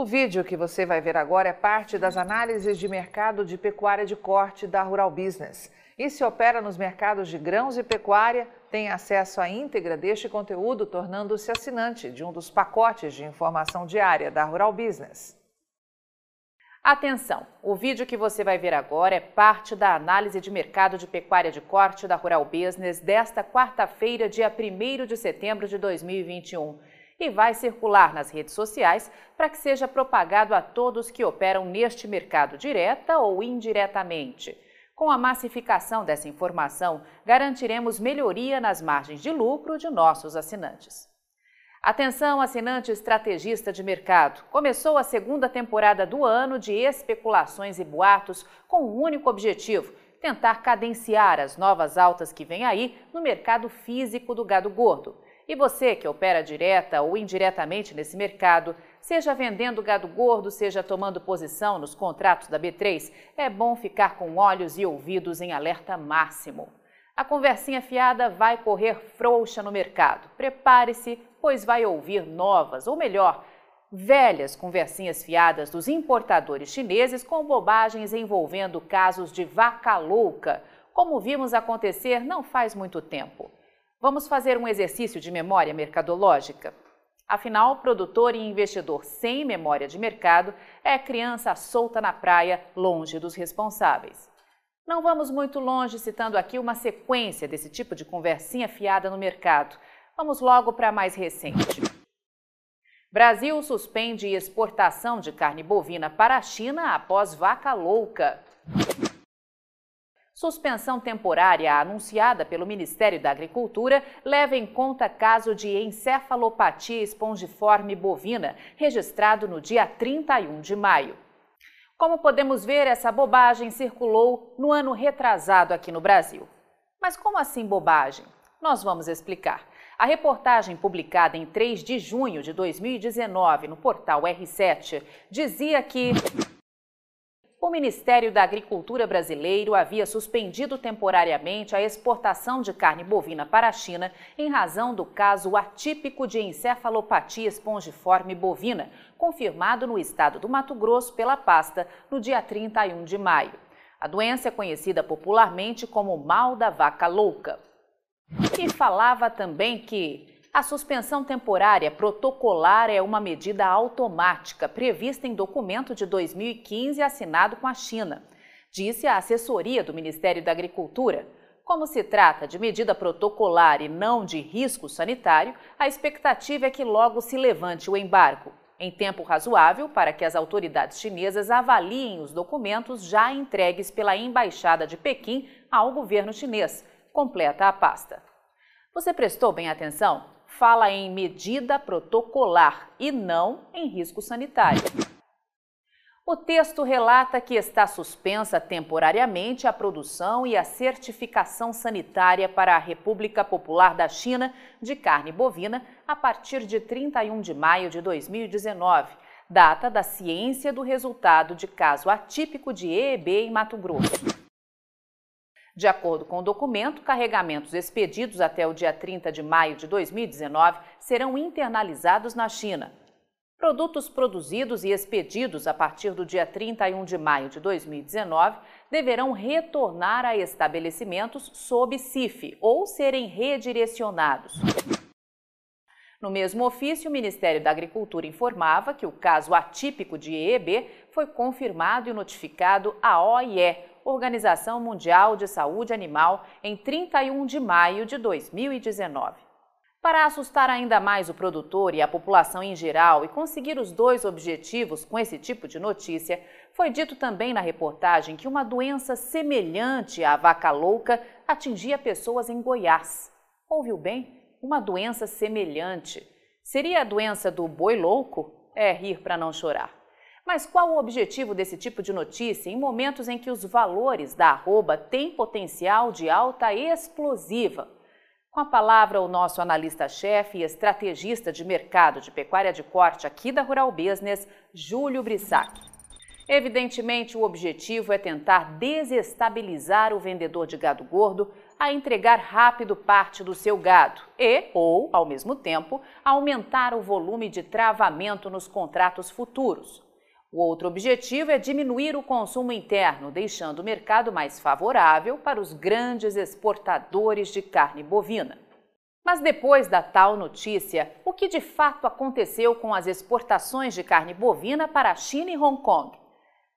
O vídeo que você vai ver agora é parte das análises de mercado de pecuária de corte da Rural Business. E se opera nos mercados de grãos e pecuária, tem acesso à íntegra deste conteúdo, tornando-se assinante de um dos pacotes de informação diária da Rural Business. Atenção! O vídeo que você vai ver agora é parte da análise de mercado de pecuária de corte da Rural Business desta quarta-feira, dia 1 de setembro de 2021 e vai circular nas redes sociais para que seja propagado a todos que operam neste mercado direta ou indiretamente. Com a massificação dessa informação, garantiremos melhoria nas margens de lucro de nossos assinantes. Atenção, assinante estrategista de mercado. Começou a segunda temporada do ano de especulações e boatos com um único objetivo: tentar cadenciar as novas altas que vem aí no mercado físico do gado gordo. E você que opera direta ou indiretamente nesse mercado, seja vendendo gado gordo, seja tomando posição nos contratos da B3, é bom ficar com olhos e ouvidos em alerta máximo. A conversinha fiada vai correr frouxa no mercado. Prepare-se, pois vai ouvir novas, ou melhor, velhas conversinhas fiadas dos importadores chineses com bobagens envolvendo casos de vaca louca, como vimos acontecer não faz muito tempo. Vamos fazer um exercício de memória mercadológica? Afinal, produtor e investidor sem memória de mercado é criança solta na praia, longe dos responsáveis. Não vamos muito longe citando aqui uma sequência desse tipo de conversinha fiada no mercado. Vamos logo para a mais recente. Brasil suspende exportação de carne bovina para a China após vaca louca. Suspensão temporária anunciada pelo Ministério da Agricultura leva em conta caso de encefalopatia espongiforme bovina, registrado no dia 31 de maio. Como podemos ver, essa bobagem circulou no ano retrasado aqui no Brasil. Mas como assim bobagem? Nós vamos explicar. A reportagem publicada em 3 de junho de 2019 no portal R7 dizia que o Ministério da Agricultura brasileiro havia suspendido temporariamente a exportação de carne bovina para a China em razão do caso atípico de encefalopatia espongiforme bovina, confirmado no estado do Mato Grosso pela pasta no dia 31 de maio. A doença é conhecida popularmente como mal da vaca louca. E falava também que a suspensão temporária protocolar é uma medida automática prevista em documento de 2015 assinado com a China, disse a assessoria do Ministério da Agricultura. Como se trata de medida protocolar e não de risco sanitário, a expectativa é que logo se levante o embargo, em tempo razoável para que as autoridades chinesas avaliem os documentos já entregues pela Embaixada de Pequim ao governo chinês, completa a pasta. Você prestou bem atenção? Fala em medida protocolar e não em risco sanitário. O texto relata que está suspensa temporariamente a produção e a certificação sanitária para a República Popular da China de carne bovina a partir de 31 de maio de 2019, data da ciência do resultado de caso atípico de EEB em Mato Grosso. De acordo com o documento, carregamentos expedidos até o dia 30 de maio de 2019 serão internalizados na China. Produtos produzidos e expedidos a partir do dia 31 de maio de 2019 deverão retornar a estabelecimentos sob CIF ou serem redirecionados. No mesmo ofício, o Ministério da Agricultura informava que o caso atípico de EEB foi confirmado e notificado à OIE, Organização Mundial de Saúde Animal, em 31 de maio de 2019. Para assustar ainda mais o produtor e a população em geral e conseguir os dois objetivos com esse tipo de notícia, foi dito também na reportagem que uma doença semelhante à vaca louca atingia pessoas em Goiás. Ouviu bem? Uma doença semelhante. Seria a doença do boi louco? É rir para não chorar. Mas qual o objetivo desse tipo de notícia em momentos em que os valores da arroba têm potencial de alta explosiva? Com a palavra, o nosso analista-chefe e estrategista de mercado de pecuária de corte aqui da Rural Business, Júlio Brissac. Evidentemente, o objetivo é tentar desestabilizar o vendedor de gado gordo a entregar rápido parte do seu gado e, ou, ao mesmo tempo, aumentar o volume de travamento nos contratos futuros. O outro objetivo é diminuir o consumo interno, deixando o mercado mais favorável para os grandes exportadores de carne bovina. Mas depois da tal notícia, o que de fato aconteceu com as exportações de carne bovina para a China e Hong Kong?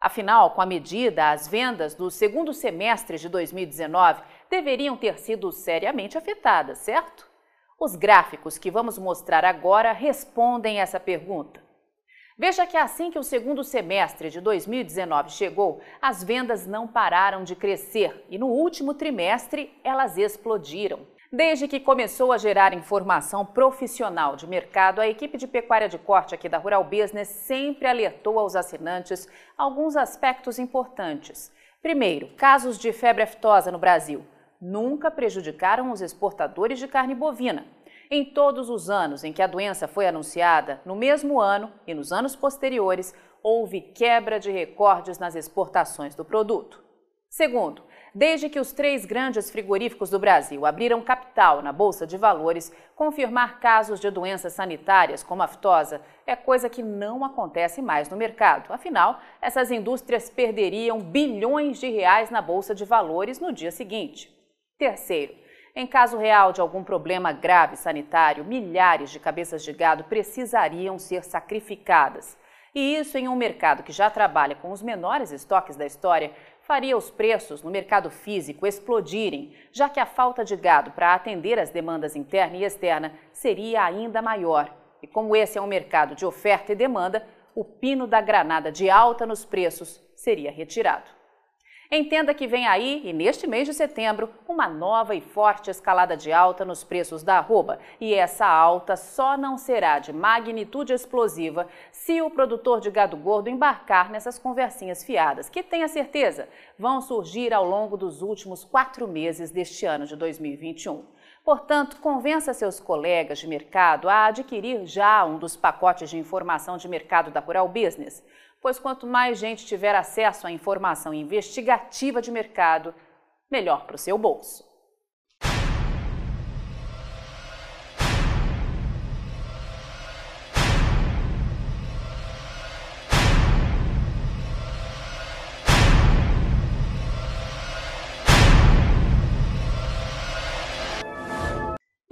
Afinal, com a medida, as vendas do segundo semestre de 2019 deveriam ter sido seriamente afetadas, certo? Os gráficos que vamos mostrar agora respondem essa pergunta. Veja que assim que o segundo semestre de 2019 chegou, as vendas não pararam de crescer e no último trimestre elas explodiram. Desde que começou a gerar informação profissional de mercado, a equipe de pecuária de corte aqui da Rural Business sempre alertou aos assinantes alguns aspectos importantes. Primeiro, casos de febre aftosa no Brasil nunca prejudicaram os exportadores de carne bovina. Em todos os anos em que a doença foi anunciada, no mesmo ano e nos anos posteriores, houve quebra de recordes nas exportações do produto. Segundo, desde que os três grandes frigoríficos do Brasil abriram capital na Bolsa de Valores, confirmar casos de doenças sanitárias como a aftosa é coisa que não acontece mais no mercado. Afinal, essas indústrias perderiam bilhões de reais na Bolsa de Valores no dia seguinte. Terceiro, em caso real de algum problema grave sanitário, milhares de cabeças de gado precisariam ser sacrificadas. E isso em um mercado que já trabalha com os menores estoques da história, faria os preços no mercado físico explodirem, já que a falta de gado para atender as demandas interna e externa seria ainda maior. E como esse é um mercado de oferta e demanda, o pino da granada de alta nos preços seria retirado. Entenda que vem aí, e neste mês de setembro, uma nova e forte escalada de alta nos preços da arroba. E essa alta só não será de magnitude explosiva se o produtor de gado gordo embarcar nessas conversinhas fiadas, que tenha certeza vão surgir ao longo dos últimos quatro meses deste ano de 2021. Portanto, convença seus colegas de mercado a adquirir já um dos pacotes de informação de mercado da Rural Business pois quanto mais gente tiver acesso à informação investigativa de mercado, melhor para o seu bolso.